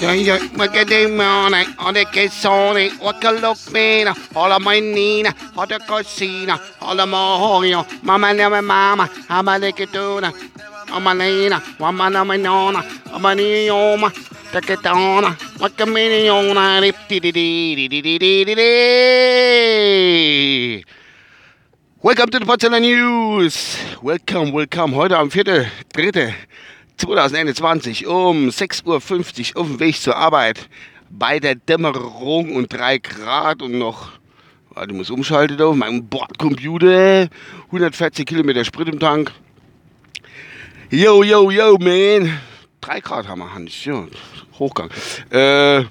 Yo, yo, what you morning? On the kissone, what a look mina, all of my nina, all the cosina, all of my hoyo, mama never mama, I'm a lickaduna, I'm a lena, one man of my nona, I'm a neoma, the katana, what a miniona, rip di di di di di di di. Welcome to the Potsdamer News. Welcome, welcome. Heute am 4.3. 4.3.2021 um 6.50 Uhr auf dem Weg zur Arbeit. Bei der Dämmerung und 3 Grad und noch, warte, ich muss umschalten auf meinem Bordcomputer. 140 Kilometer Sprit im Tank. Yo, yo, yo, man. 3 Grad haben wir, Hans. Ja, Hochgang. Äh,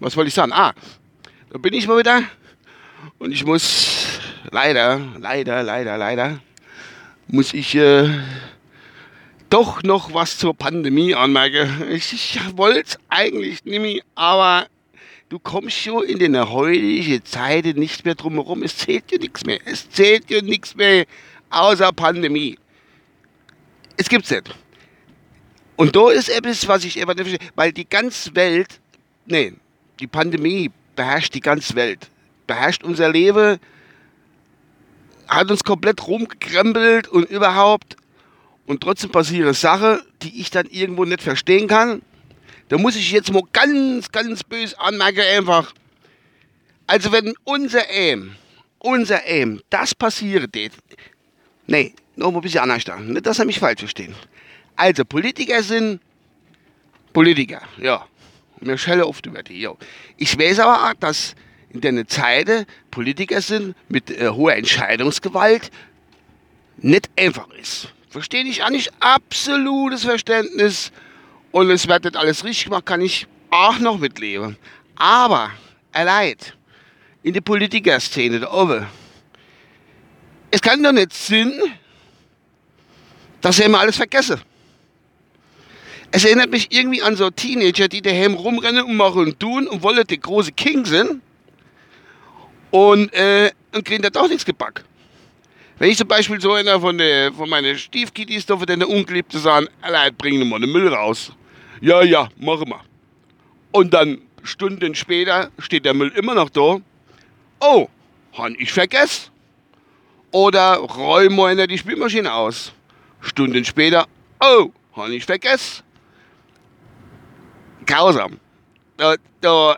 was wollte ich sagen? Ah, da bin ich mal wieder. Und ich muss leider, leider, leider, leider, muss ich äh, doch noch was zur Pandemie anmerken. Ich, ich wollte es eigentlich nicht mehr, aber du kommst schon in den heutigen Zeiten nicht mehr drum herum. Es zählt ja nichts mehr. Es zählt ja nichts mehr außer Pandemie. Es gibt's nicht. Und da ist etwas, was ich immer nicht verstehe, weil die ganze Welt, nee, die Pandemie beherrscht die ganze Welt, beherrscht unser Leben, hat uns komplett rumgekrempelt und überhaupt. Und trotzdem passieren Sachen, die ich dann irgendwo nicht verstehen kann. Da muss ich jetzt mal ganz, ganz böse anmerken einfach. Also wenn unser Aim, unser Aim, das passiert, nee, noch mal ein bisschen anders da. Nicht, dass er mich falsch verstehen. Also Politiker sind Politiker, ja. Mir schelle oft über die, ja. Ich weiß aber auch, dass in der Zeit Politiker sind mit äh, hoher Entscheidungsgewalt nicht einfach ist. Verstehe ich auch nicht. Absolutes Verständnis. Und es wird nicht alles richtig gemacht, kann ich auch noch mitleben. Aber, erleid, in der Politikerszene da oben, es kann doch nicht Sinn, dass sie immer alles vergessen. Es erinnert mich irgendwie an so Teenager, die daheim rumrennen und machen und tun und wollen der große King sind und, äh, und kriegen da doch nichts gepackt. Wenn ich zum Beispiel so einer von, der, von meinen Stiefkittis da von der Ungeliebte sagen, allein bringen wir den Müll raus. Ja, ja, machen wir. Und dann Stunden später steht der Müll immer noch da. Oh, han ich vergessen. Oder räumen wir die Spülmaschine aus. Stunden später, oh, han ich vergessen. Grausam. Da, da,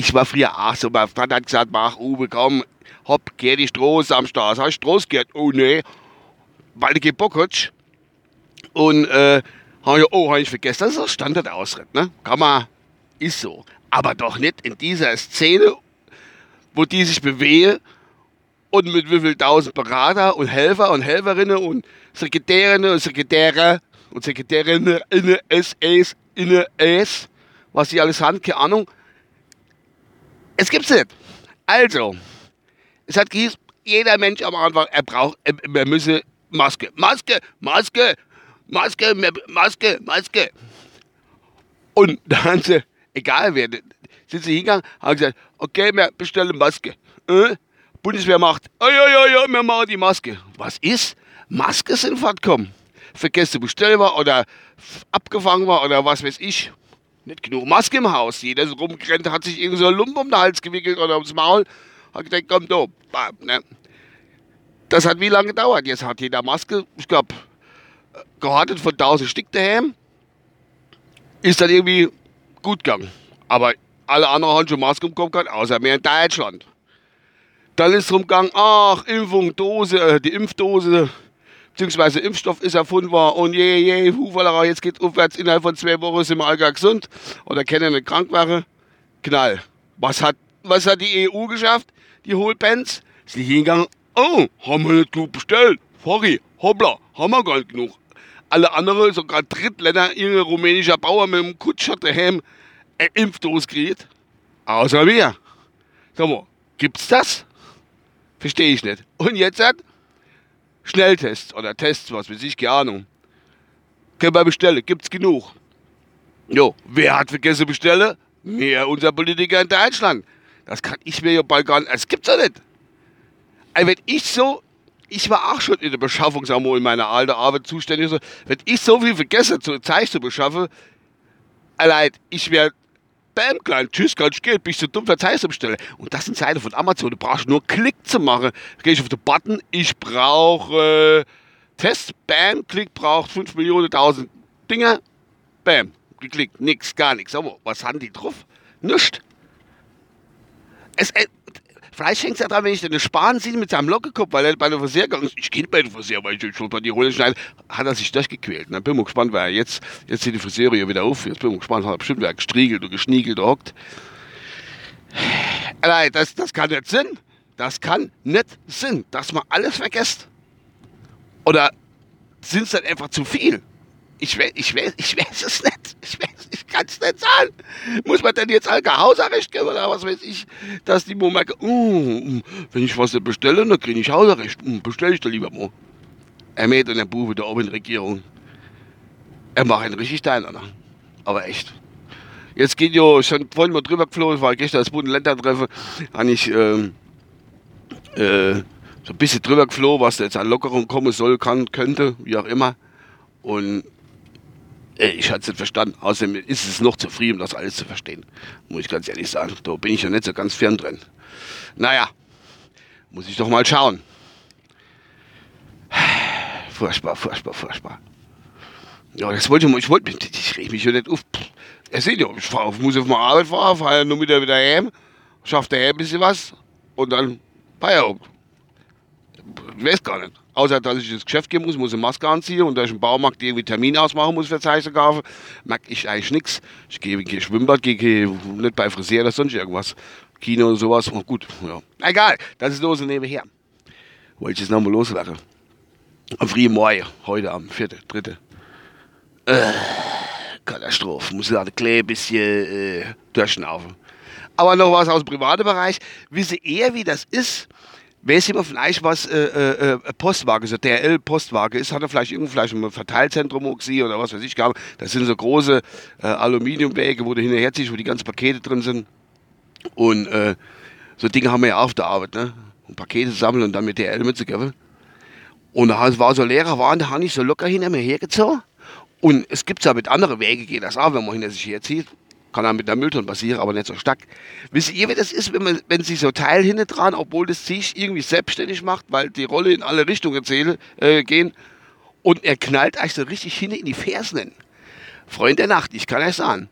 ich war früher auch so, mein Vater hat gesagt, mach Uwe, komm, hopp, geh die Stroß am Start. Hast du Stroß gehört? Oh nee, weil du Bock hast. Und, äh, hab ich, oh, hab ich vergessen, das ist ein Standardausritt, ne? Kann man, ist so. Aber doch nicht in dieser Szene, wo die sich bewegen und mit wie viel tausend Berater und Helfer und Helferinnen und Sekretärinnen und Sekretäre und Sekretärinnen in SS, in S, was die alles haben, keine Ahnung. Es gibt's nicht. Also, es hat gehießen, jeder Mensch am Anfang, er braucht, er, er müsse Maske. Maske, Maske, Maske, Maske, Maske. Und dann haben sie, egal wer, sind sie hingegangen, haben gesagt, okay, wir bestellen Maske. Äh? Bundeswehr macht, oh ja, ja, ja, wir machen die Maske. Was ist? Maske sind zu bestellen war oder abgefangen war oder was weiß ich. Nicht genug Maske im Haus. Jeder so rumgerannt, hat sich irgend so ein Lump um den Hals gewickelt oder ums Maul. Hat gedacht, komm, da, bam, ne? Das hat wie lange gedauert? Jetzt hat jeder Maske, ich glaube, gehartet von 1000 Stück daheim. Ist dann irgendwie gut gegangen. Aber alle anderen haben schon Maske im Kopf gehabt, außer mir in Deutschland. Dann ist es rumgegangen, ach, Impfung, Dose, äh, die Impfdose, beziehungsweise Impfstoff ist erfunden worden und je, je, Hufalerei, jetzt geht aufwärts, innerhalb von zwei Wochen sind wir alle gesund oder kennen eine Krankwache. Knall. Was hat, was hat die EU geschafft? Die Hohlpens? Sie hingegangen, oh, haben wir nicht genug bestellt. Sorry, hoppla, haben wir gar nicht genug. Alle anderen, sogar Drittländer, irgendein rumänischer Bauer mit einem Kutscher daheim, eine Impfdose kriegt. Außer wir. Sag mal, gibt's das? Verstehe ich nicht. Und jetzt hat Schnelltests oder Tests, was weiß ich, keine Ahnung. Können wir bestellen, gibt's genug. Jo, wer hat vergessen bestellen? Mehr unser Politiker in Deutschland. Das kann ich mir ja bald gar nicht, das gibt's doch nicht. Also wenn ich so, ich war auch schon in der Beschaffung, in meiner alten Arbeit zuständig, wenn ich so viel vergesse, Zeug zu beschaffen, Allein, ich werde Bam, klein, tschüss, ganz Geld, bist du dumm, verzeihst bestelle. Und das sind Seiten von Amazon, du brauchst nur Klick zu machen. Da gehe ich auf den Button, ich brauche äh, Test, bam, Klick braucht 5 Millionen, 1000 Dinger, bam, geklickt, nix, gar nichts. Aber was haben die drauf? Nichts. Es, Vielleicht hängt es ja dran, wenn ich den Sparen sehe mit seinem Lockekopf, weil er bei der Friseur gegangen ist. Ich gehe bei der Friseur, weil ich schon bei die Rolle schneide, hat er sich durchgequält. Dann bin ich mal gespannt, weil jetzt, jetzt sieht die Friseure hier wieder auf. Jetzt bin ich mal gespannt, hat er bestimmt wer gestriegelt und geschniegelt hockt. Nein, das, das kann nicht Sinn. Das kann nicht Sinn, dass man alles vergisst. Oder sind es dann einfach zu viel? Ich weiß, ich weiß, ich weiß es nicht. Ich weiß, kann es nicht sagen. Muss man denn jetzt Hausarrest geben oder was weiß ich, dass die mal merken, uh, wenn ich was bestelle, dann kriege ich Hausarrest. Bestelle ich da lieber mal. Er mäht und der Buche da oben in der Regierung. Er macht einen richtig deiner. Aber echt. Jetzt geht ja schon vorhin mal drüber geflogen, war gestern das Bund-Länder-Treffen, habe ich ähm, äh, so ein bisschen drüber geflogen, was da jetzt an Lockerung kommen soll, kann, könnte, wie auch immer. Und ich hatte es nicht verstanden. Außerdem ist es noch zu früh, um das alles zu verstehen. Muss ich ganz ehrlich sagen. Da bin ich ja nicht so ganz fern drin. Naja, muss ich doch mal schauen. Furchtbar, furchtbar, furchtbar. Ja, das wollte ich, ich wollte, ich reg mich ja nicht auf. Er sieht ja, ich fahr, muss auf meine Arbeit fahren, fahre ja nur wieder wieder heim, schafft daheim ein bisschen was und dann Feierabend. Ich weiß gar nicht. Außer, dass ich ins Geschäft gehen muss, muss eine Maske anziehen und ich im Baumarkt irgendwie Termin ausmachen muss für Zeichen kaufen, mag ich eigentlich nichts. Ich gehe, gehe Schwimmbad, gehe, gehe nicht bei Friseur oder sonst irgendwas. Kino und sowas. Oh, gut, ja. Egal, das ist los und nebenher. Wollte ich jetzt nochmal loswerden. Am frühen Morgen, heute am 4., 3. Äh, Katastrophe. Muss da ein bisschen äh, durchschnaufen. Aber noch was aus dem privaten Bereich. Wisse eher, wie das ist, Weiß jemand von euch, was äh, äh, äh Postwagen, so DRL-Postwagen ist? Hat er vielleicht irgendwo vielleicht ein Verteilzentrum oder was weiß ich gar Das sind so große äh, Aluminiumwäge, wo du hinterher ziehst, wo die ganzen Pakete drin sind. Und äh, so Dinge haben wir ja auf der Arbeit, ne? Und Pakete sammeln und dann mit DRL mitzugeben. Und da war so leerer Waren, da habe ich so locker hinter mir hergezogen. Und es gibt ja mit anderen Wegen, geht das auch, wenn man hinter sich herzieht. Kann auch mit der Mülltonne passieren, aber nicht so stark. Wisst ihr, wie das ist, wenn, man, wenn sich so Teil hinten dran, obwohl das sich irgendwie selbstständig macht, weil die Rolle in alle Richtungen zähle, äh, gehen und er knallt euch so richtig hinten in die Fersen. Freund der Nacht, ich kann euch sagen.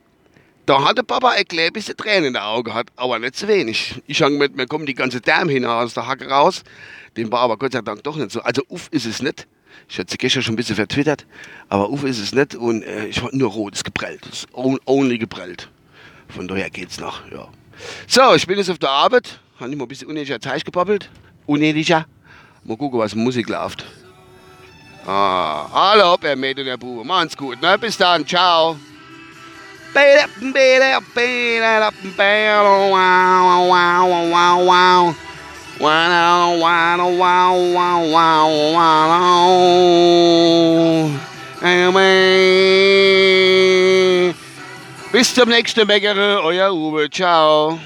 Da hatte Papa ein klein bisschen Tränen in den Augen gehabt, aber nicht zu wenig. Ich habe mit, mir kommen die ganze Därme hin aus der Hacke raus. Den war aber Gott sei Dank doch nicht so. Also uff ist es nicht. Ich hatte gestern schon ein bisschen vertwittert, aber Uwe ist es nicht und äh, ich war nur rot, ist geprellt. Ist only geprellt. Von daher geht's noch, ja. So, ich bin jetzt auf der Arbeit. Habe ich mal ein bisschen unnötiger Teich gebabbelt. Unnötiger. Mal gucken, was Musik läuft. Ah, hallo, Herr Mädchen und Herr Bube. Machen's gut, ne? Bis dann, ciao. Wow, Wow, wow, wow, wow, wow, wow. Wow, wow, wow, wow. Amen. Bis zum nächsten Bäcker, euer Uwe. Ciao.